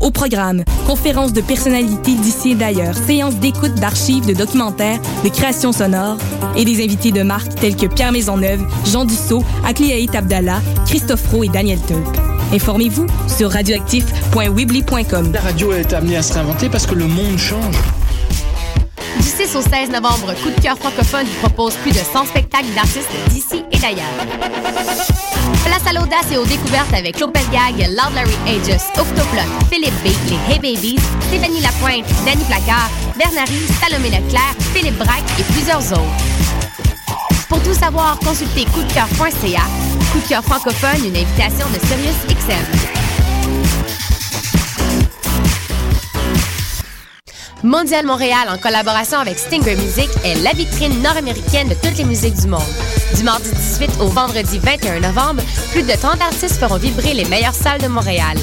Au programme, conférences de personnalités d'ici et d'ailleurs, séances d'écoute d'archives, de documentaires, de créations sonores et des invités de marque tels que Pierre Maisonneuve, Jean Dussault, Akliaït Abdallah, Christophe Roux et Daniel Tulp. Informez-vous sur radioactif.weebly.com. La radio est amenée à se réinventer parce que le monde change. Du 6 au 16 novembre, Coup de cœur francophone vous propose plus de 100 spectacles d'artistes d'ici et d'ailleurs. Place à l'audace et aux découvertes avec Claude Pelgag, Loud Larry Aegis, Octoplot, Philippe B, les Hey Babies, Stéphanie Lapointe, Danny Placard, Bernary, Salomé Leclerc, Philippe Braque et plusieurs autres. Pour tout savoir, consultez coupdecoeur.ca. Coup de cœur francophone, une invitation de Sirius XM. Mondial Montréal, en collaboration avec Stinger Music, est la vitrine nord-américaine de toutes les musiques du monde. Du mardi 18 au vendredi 21 novembre, plus de 30 artistes feront vibrer les meilleures salles de Montréal.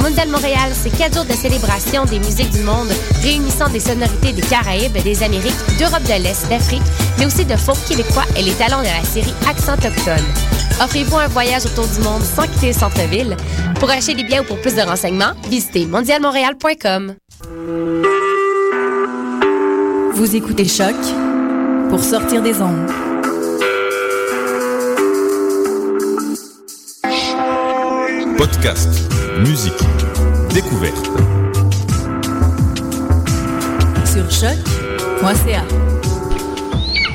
Mondial Montréal, c'est quatre jours de célébration des musiques du monde, réunissant des sonorités des Caraïbes, des Amériques, d'Europe de l'Est, d'Afrique, mais aussi de folk québécois et les talents de la série Accent Autochtone. Offrez-vous un voyage autour du monde sans quitter le centre-ville. Pour acheter des biens ou pour plus de renseignements, visitez mondialmontréal.com. Vous écoutez Choc pour sortir des ondes. Podcast, musique, découverte. Sur choc.ca.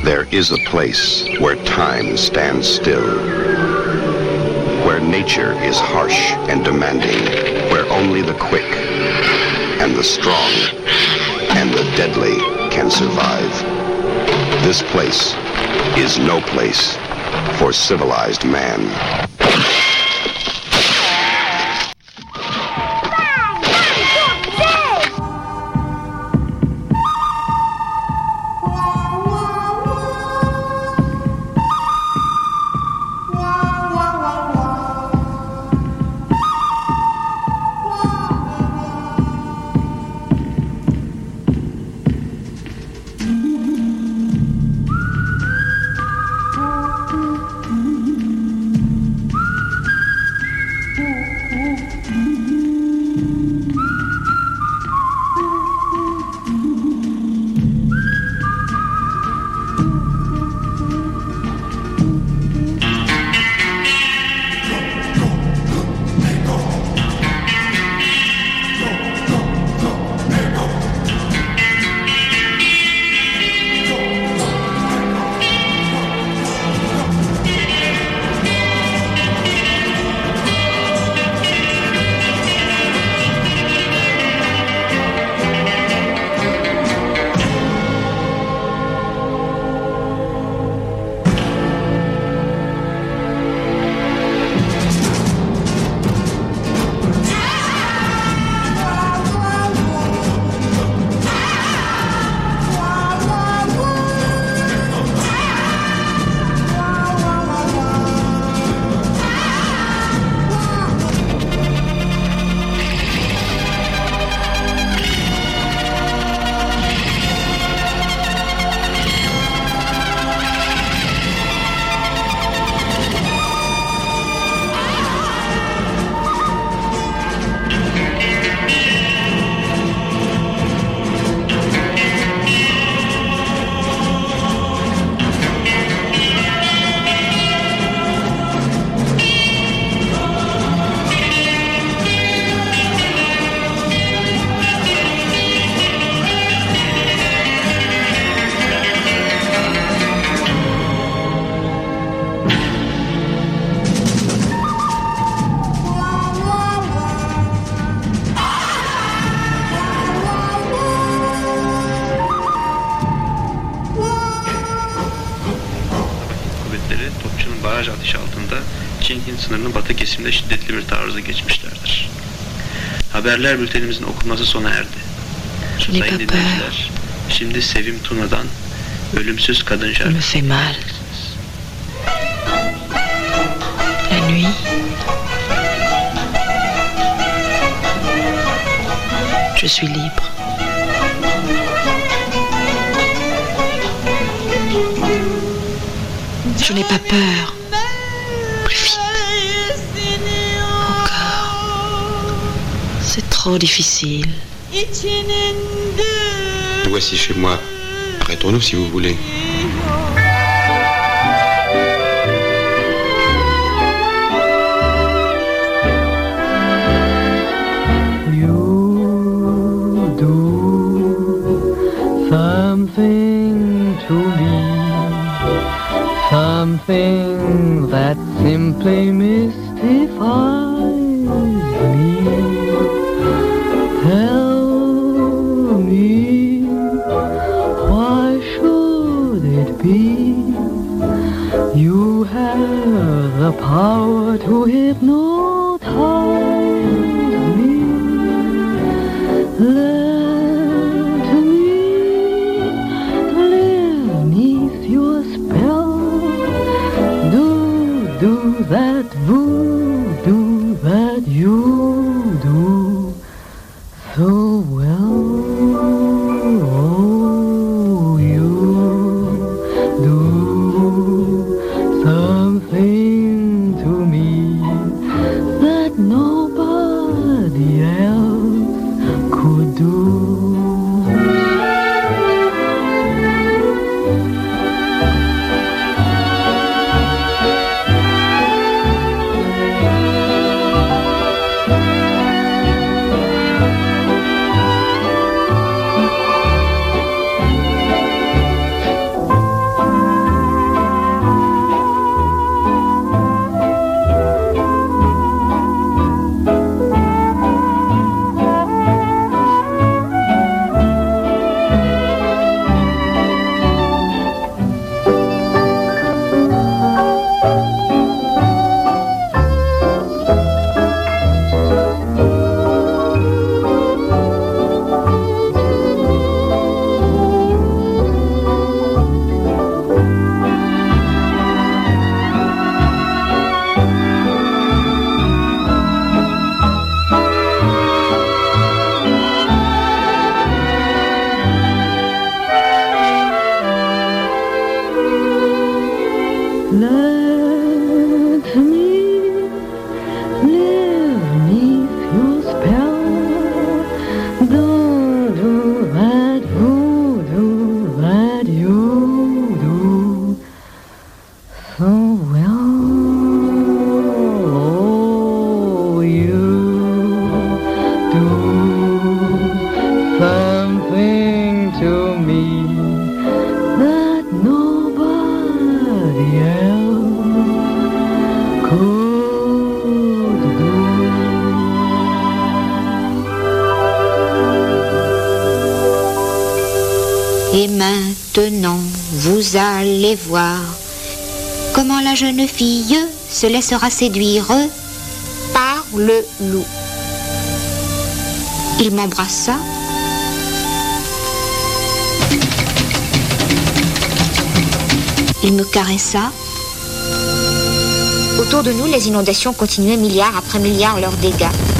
There is a place where time stands still, where nature is harsh and demanding, where only the quick and the strong and the deadly can survive. This place is no place for civilized man. Haberler bültenimizin okunması sona erdi. Sayın dinleyiciler, şimdi Sevim Tuna'dan Ölümsüz Kadın şarkısı. me fait mal. La nuit. Je suis libre. Je n'ai pas peur. Trop difficile. Nous voici chez moi. Arrêtons-nous si vous voulez. You do something to me, something that simply mystifies power to hypnotize voir comment la jeune fille se laissera séduire par le loup. Il m'embrassa. Il me caressa. Autour de nous, les inondations continuaient milliard après milliard leurs dégâts.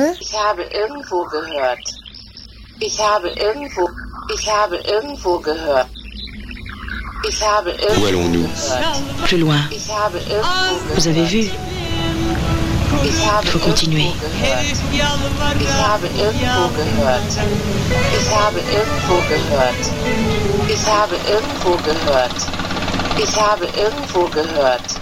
würde? Ich habe irgendwo gehört. Ich habe irgendwo. Ich habe irgendwo gehört. Ich habe irgendwo Où allons-nous Plus loin. Ich habe irgendwo Vous avez vu ich habe Faut continuer. Gehört. Ich habe irgendwo gehört. Ich habe irgendwo gehört. Ich habe irgendwo gehört. Ich habe irgendwo gehört.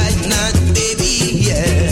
right night, baby, yeah.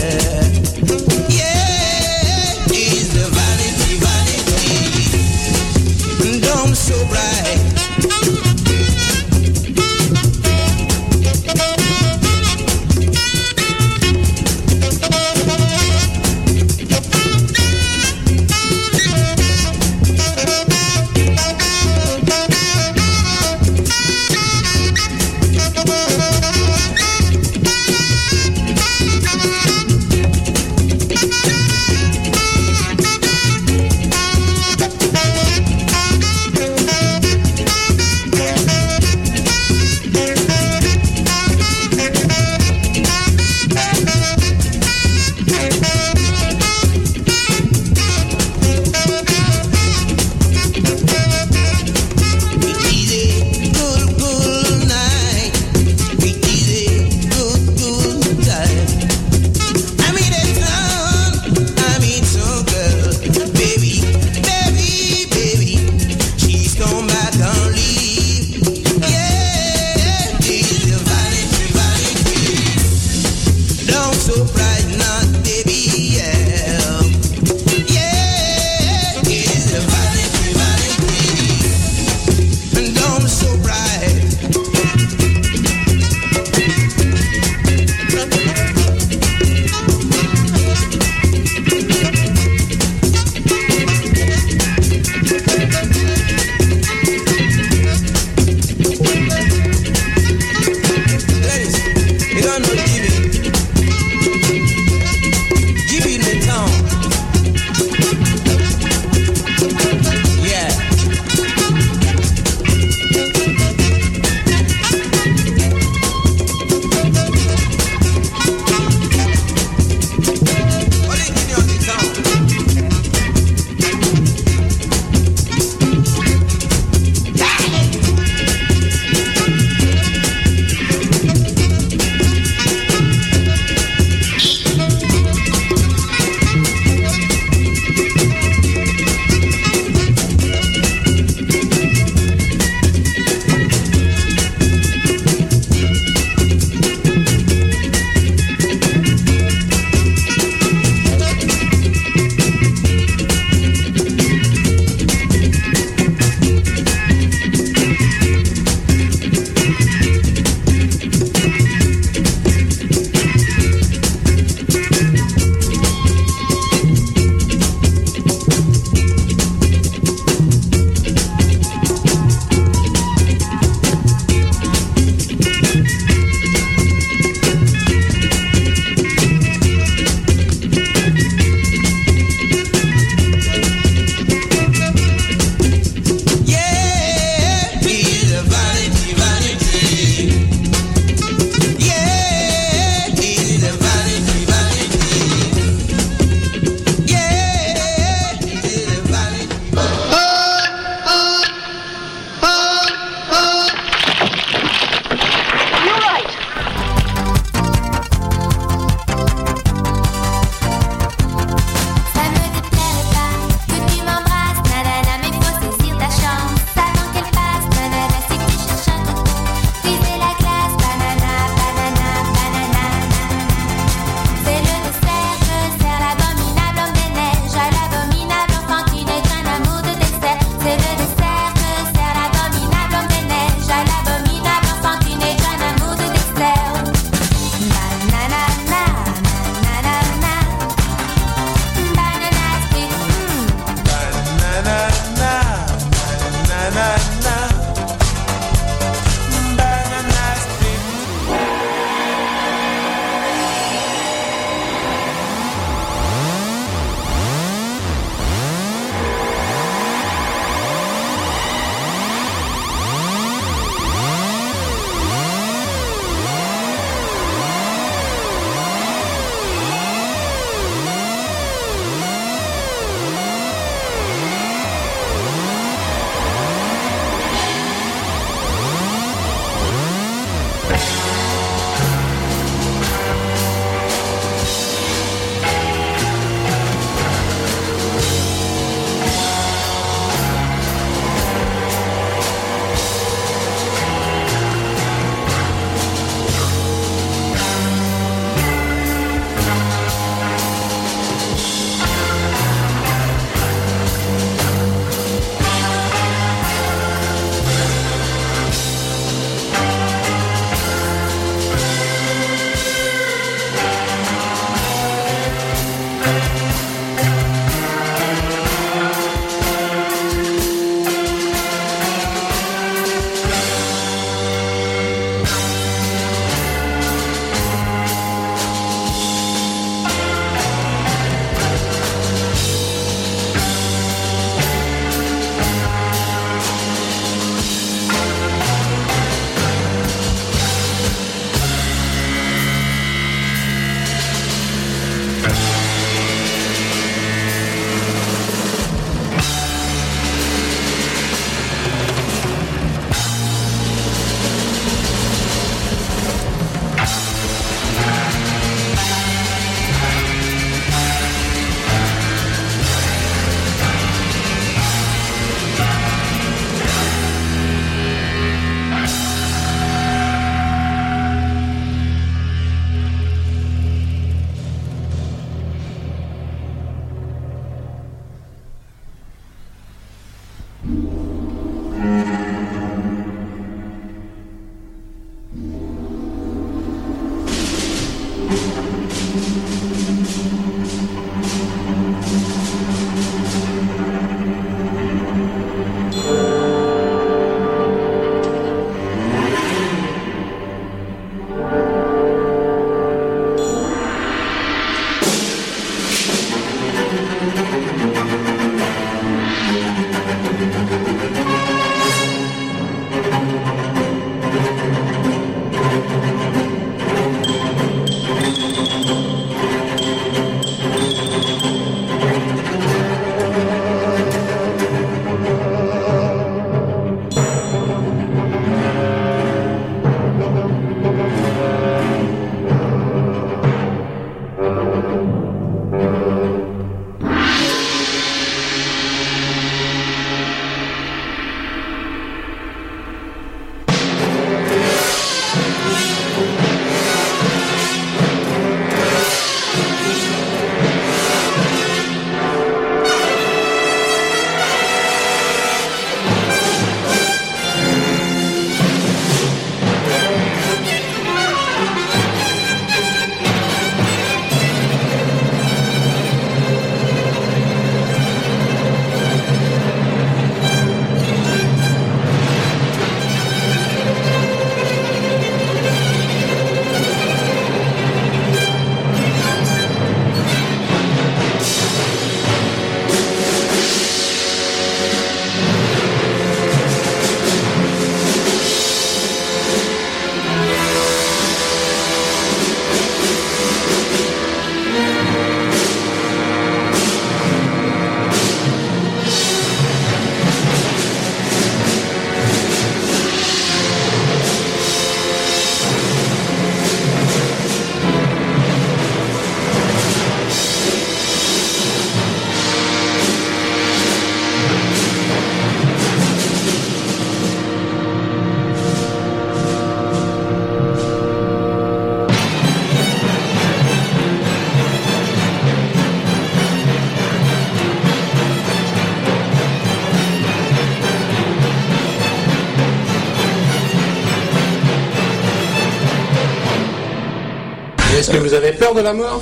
Parce que vous avez peur de la mort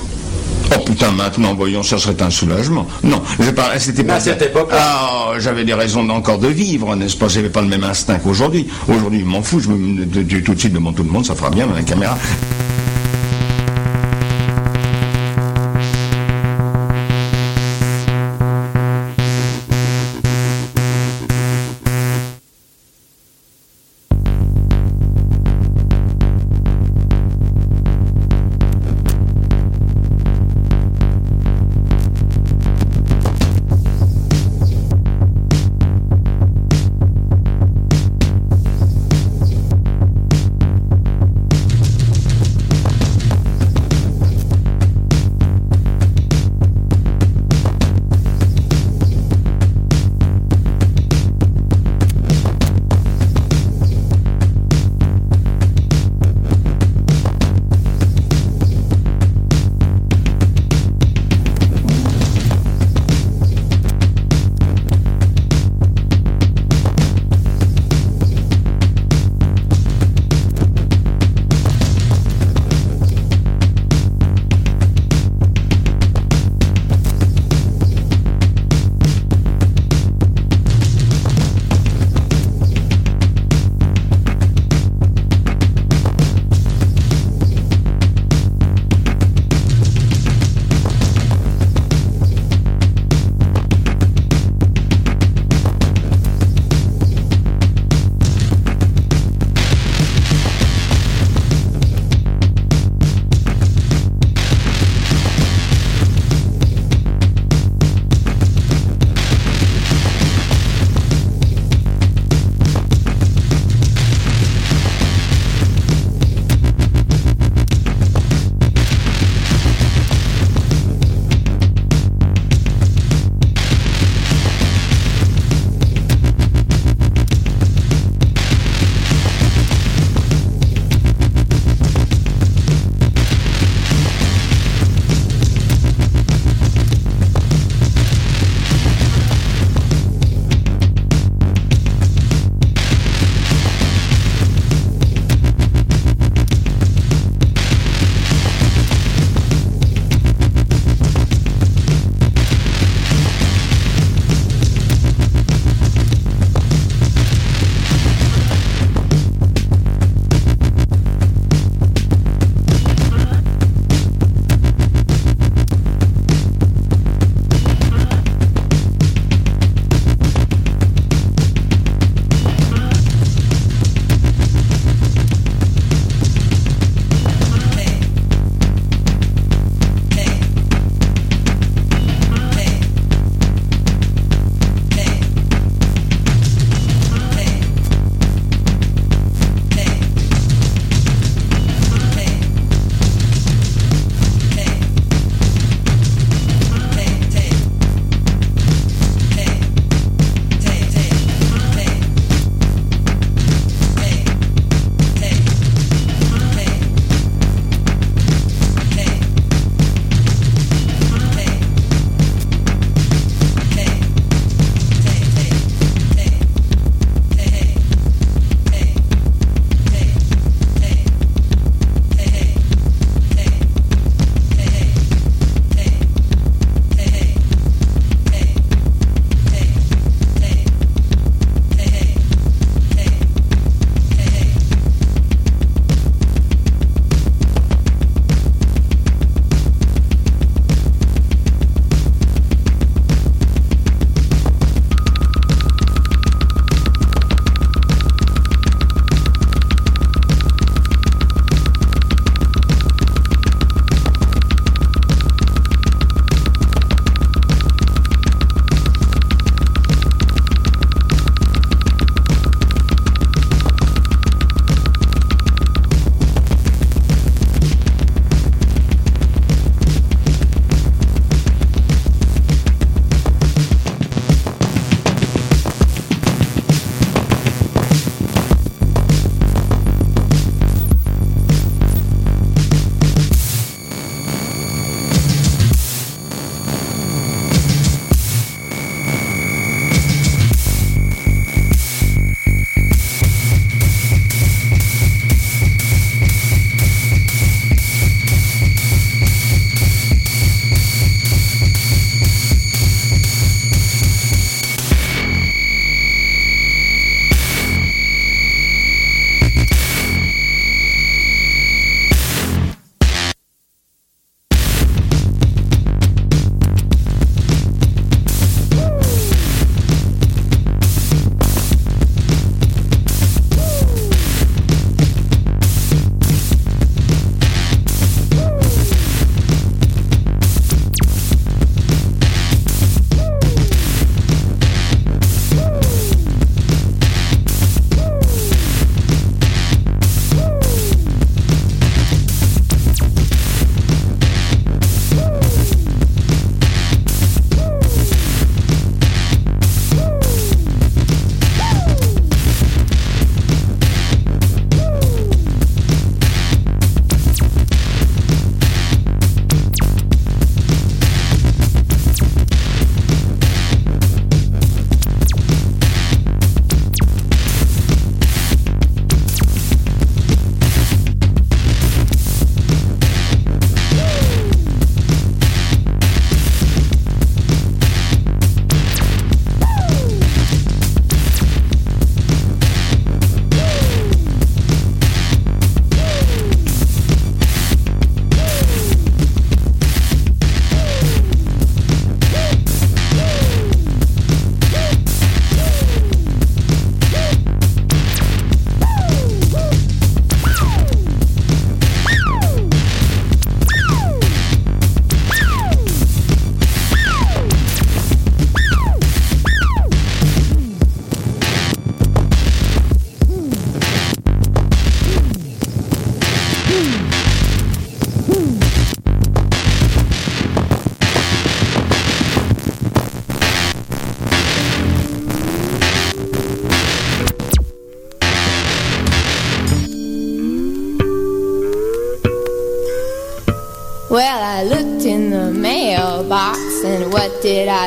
Oh putain, maintenant, voyons, ça serait un soulagement. Non, je parle, c'était pas À cette époque Ah, j'avais des raisons encore de vivre, n'est-ce pas? J'avais pas le même instinct qu'aujourd'hui. Aujourd'hui, je m'en fous, je me tout de suite devant tout le monde, ça fera bien, la caméra.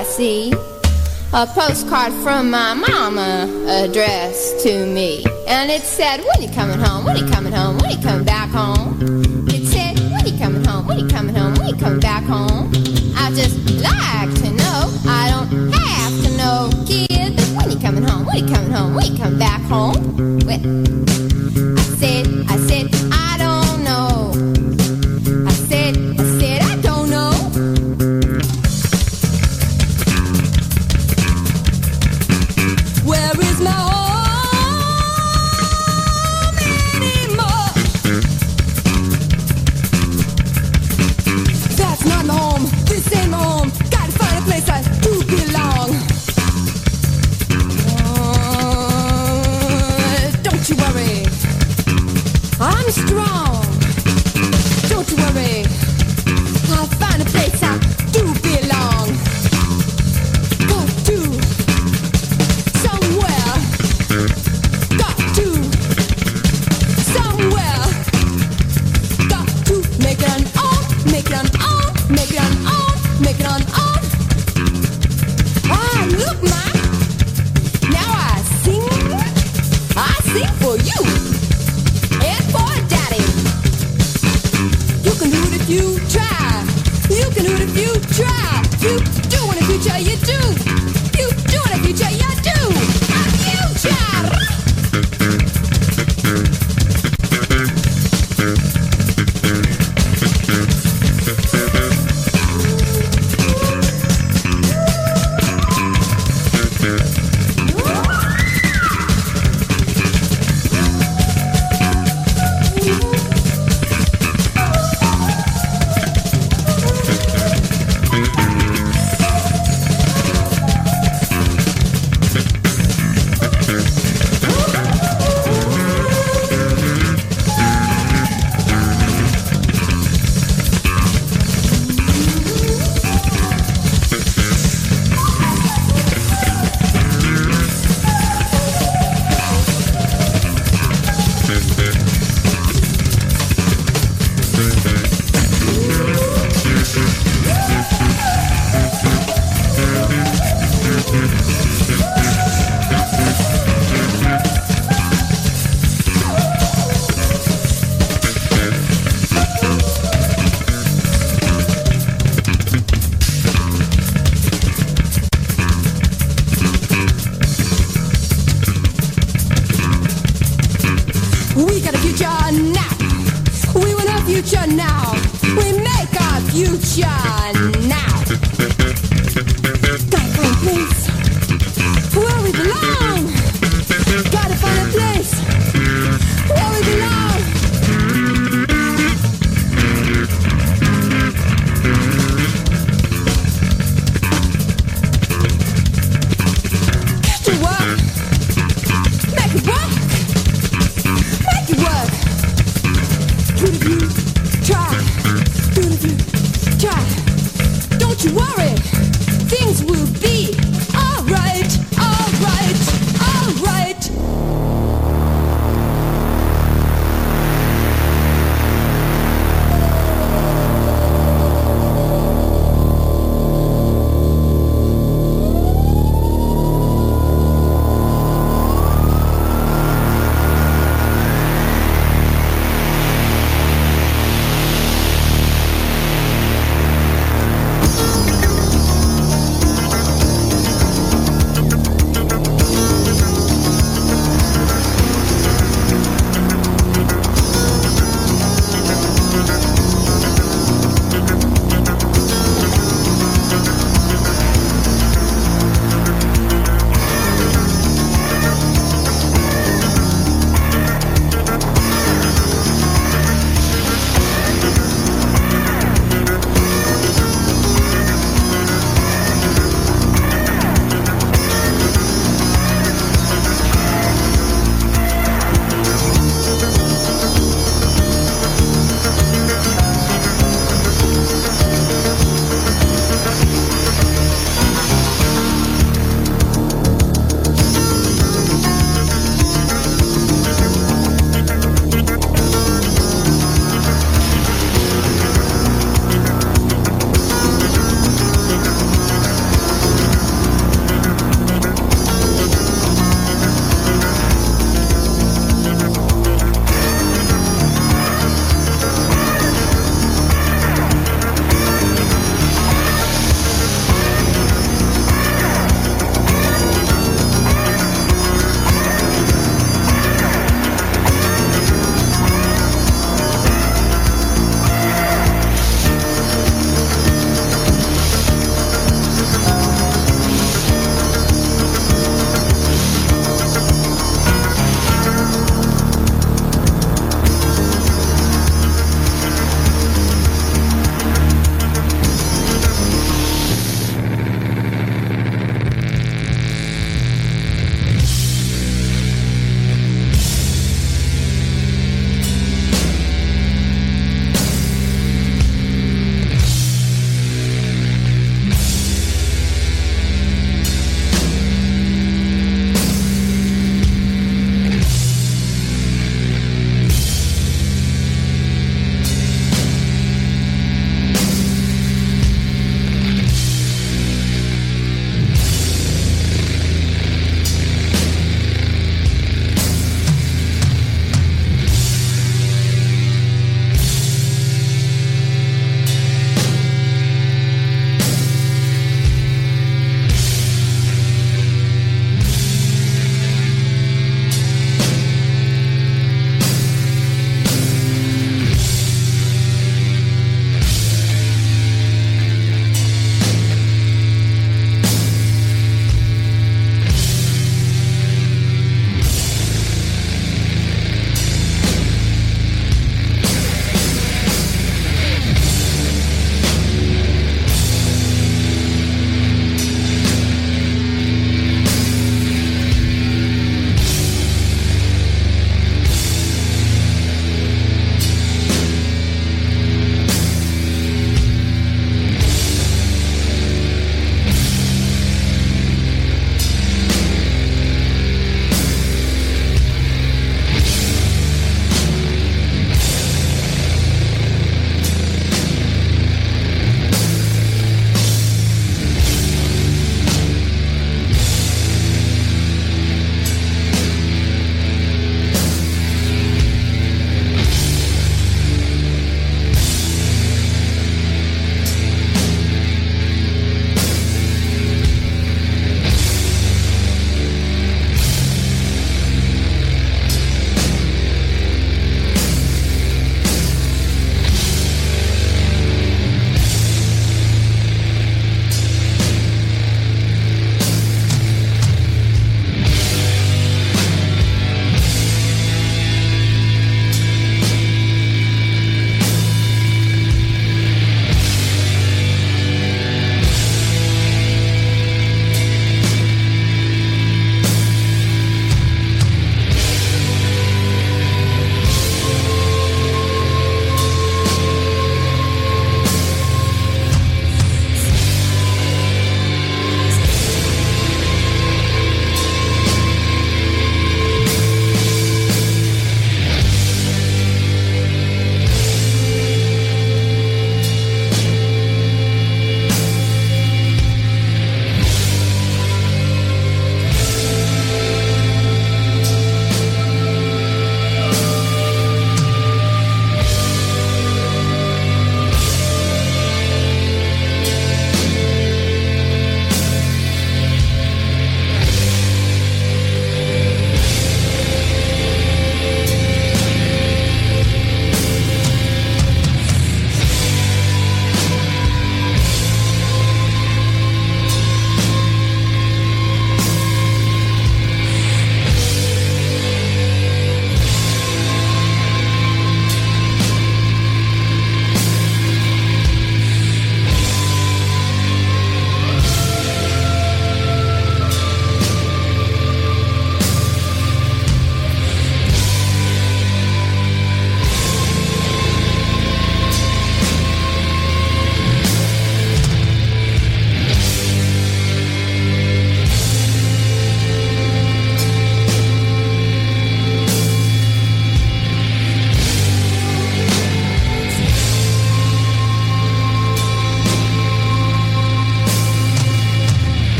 I see a postcard from my mama addressed to me. And it said, when you coming home, when you coming home, when you coming back home? It said, when you coming home, when you coming home, when you coming back home? I just like to know, I don't have to know, kid, but when you coming home, when you coming home, when you coming back home? Well,